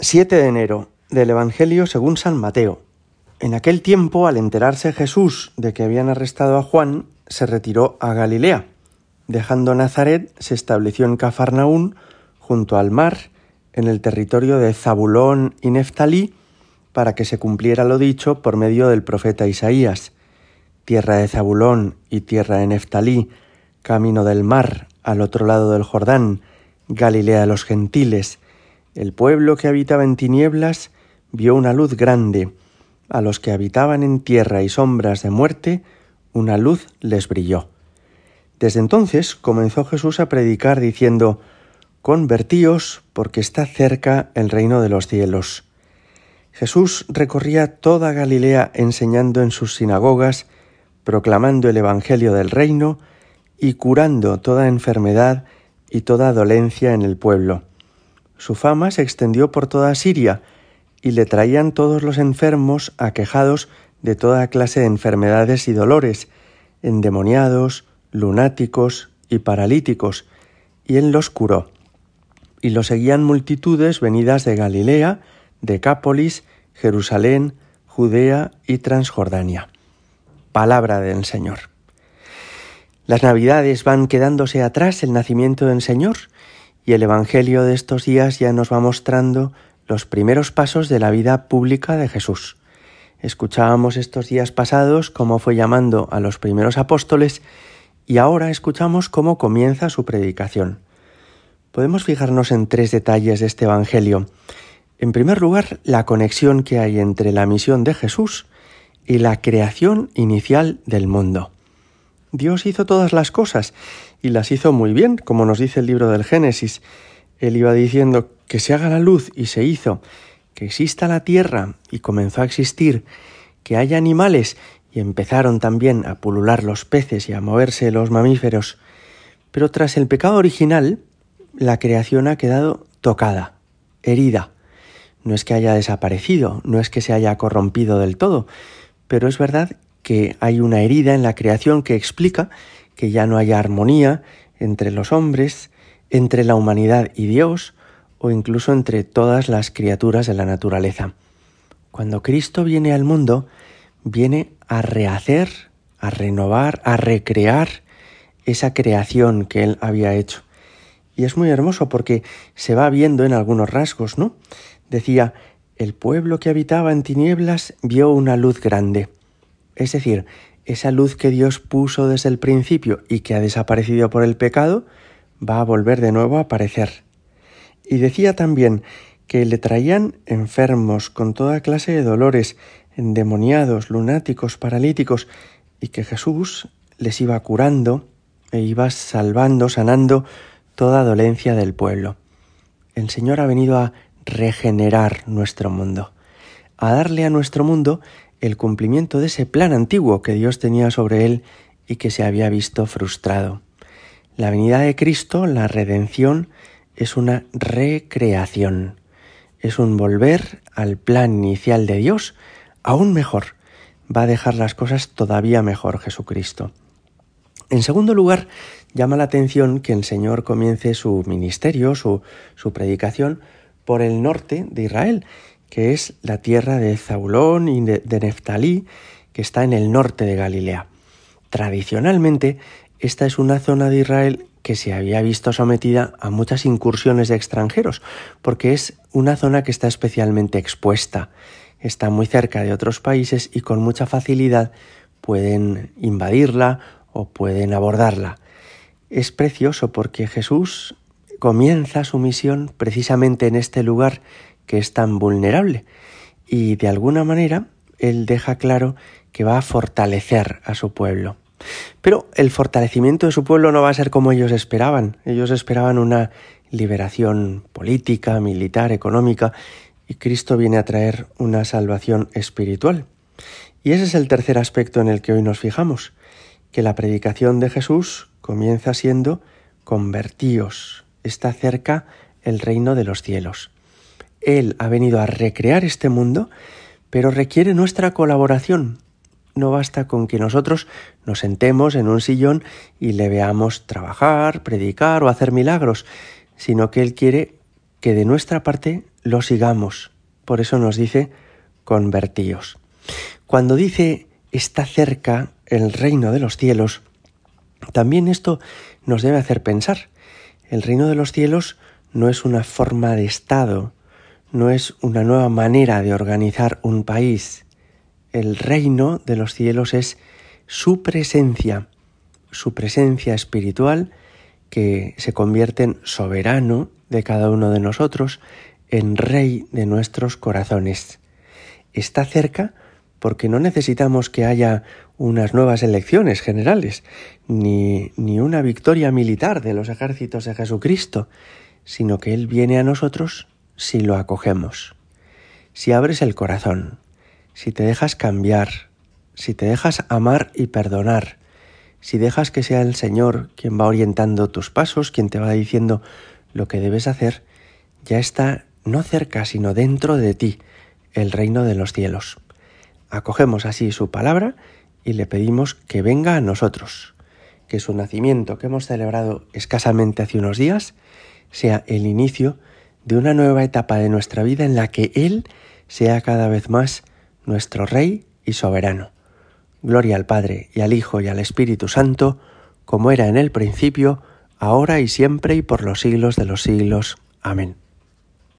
7 de enero del Evangelio según San Mateo. En aquel tiempo, al enterarse Jesús de que habían arrestado a Juan, se retiró a Galilea. Dejando Nazaret, se estableció en Cafarnaún, junto al mar, en el territorio de Zabulón y Neftalí, para que se cumpliera lo dicho por medio del profeta Isaías. Tierra de Zabulón y tierra de Neftalí, camino del mar, al otro lado del Jordán, Galilea de los gentiles. El pueblo que habitaba en tinieblas vio una luz grande. A los que habitaban en tierra y sombras de muerte, una luz les brilló. Desde entonces comenzó Jesús a predicar diciendo, Convertíos, porque está cerca el reino de los cielos. Jesús recorría toda Galilea enseñando en sus sinagogas, proclamando el Evangelio del reino y curando toda enfermedad y toda dolencia en el pueblo. Su fama se extendió por toda Siria, y le traían todos los enfermos aquejados de toda clase de enfermedades y dolores, endemoniados, lunáticos y paralíticos, y él los curó. Y lo seguían multitudes venidas de Galilea, Decápolis, Jerusalén, Judea y Transjordania. Palabra del Señor. Las Navidades van quedándose atrás el nacimiento del Señor y el Evangelio de estos días ya nos va mostrando los primeros pasos de la vida pública de Jesús. Escuchábamos estos días pasados cómo fue llamando a los primeros apóstoles y ahora escuchamos cómo comienza su predicación. Podemos fijarnos en tres detalles de este Evangelio. En primer lugar, la conexión que hay entre la misión de Jesús y la creación inicial del mundo. Dios hizo todas las cosas y las hizo muy bien, como nos dice el libro del Génesis. Él iba diciendo que se haga la luz y se hizo, que exista la tierra y comenzó a existir, que haya animales y empezaron también a pulular los peces y a moverse los mamíferos. Pero tras el pecado original, la creación ha quedado tocada, herida. No es que haya desaparecido, no es que se haya corrompido del todo, pero es verdad que hay una herida en la creación que explica que ya no haya armonía entre los hombres, entre la humanidad y Dios, o incluso entre todas las criaturas de la naturaleza. Cuando Cristo viene al mundo, viene a rehacer, a renovar, a recrear esa creación que Él había hecho. Y es muy hermoso porque se va viendo en algunos rasgos, ¿no? Decía, el pueblo que habitaba en tinieblas vio una luz grande. Es decir, esa luz que Dios puso desde el principio y que ha desaparecido por el pecado, va a volver de nuevo a aparecer. Y decía también que le traían enfermos con toda clase de dolores, endemoniados, lunáticos, paralíticos, y que Jesús les iba curando e iba salvando, sanando toda dolencia del pueblo. El Señor ha venido a regenerar nuestro mundo, a darle a nuestro mundo el cumplimiento de ese plan antiguo que Dios tenía sobre él y que se había visto frustrado. La venida de Cristo, la redención, es una recreación, es un volver al plan inicial de Dios aún mejor. Va a dejar las cosas todavía mejor Jesucristo. En segundo lugar, llama la atención que el Señor comience su ministerio, su, su predicación, por el norte de Israel, que es la tierra de Zaulón y de, Neftalí, que está en el norte de Galilea. Tradicionalmente, esta es una zona de Israel que se había visto sometida a muchas incursiones de extranjeros, porque es una zona que está especialmente expuesta, está muy cerca de otros países y con mucha facilidad pueden invadirla o pueden abordarla. Es precioso porque Jesús comienza su misión precisamente en este lugar que es tan vulnerable y de alguna manera él deja claro que va a fortalecer a su pueblo. Pero el fortalecimiento de su pueblo no va a ser como ellos esperaban. Ellos esperaban una liberación política, militar, económica, y Cristo viene a traer una salvación espiritual. Y ese es el tercer aspecto en el que hoy nos fijamos, que la predicación de Jesús comienza siendo convertíos, está cerca el reino de los cielos. Él ha venido a recrear este mundo, pero requiere nuestra colaboración, no basta con que nosotros nos sentemos en un sillón y le veamos trabajar, predicar o hacer milagros, sino que Él quiere que de nuestra parte lo sigamos. Por eso nos dice convertíos. Cuando dice está cerca el reino de los cielos, también esto nos debe hacer pensar. El reino de los cielos no es una forma de Estado, no es una nueva manera de organizar un país. El reino de los cielos es su presencia, su presencia espiritual que se convierte en soberano de cada uno de nosotros, en rey de nuestros corazones. Está cerca porque no necesitamos que haya unas nuevas elecciones generales, ni, ni una victoria militar de los ejércitos de Jesucristo, sino que Él viene a nosotros si lo acogemos, si abres el corazón, si te dejas cambiar, si te dejas amar y perdonar, si dejas que sea el Señor quien va orientando tus pasos, quien te va diciendo lo que debes hacer, ya está no cerca, sino dentro de ti, el reino de los cielos. Acogemos así su palabra y le pedimos que venga a nosotros, que su nacimiento que hemos celebrado escasamente hace unos días sea el inicio de una nueva etapa de nuestra vida en la que Él sea cada vez más nuestro Rey y soberano. Gloria al Padre y al Hijo y al Espíritu Santo, como era en el principio, ahora y siempre y por los siglos de los siglos. Amén.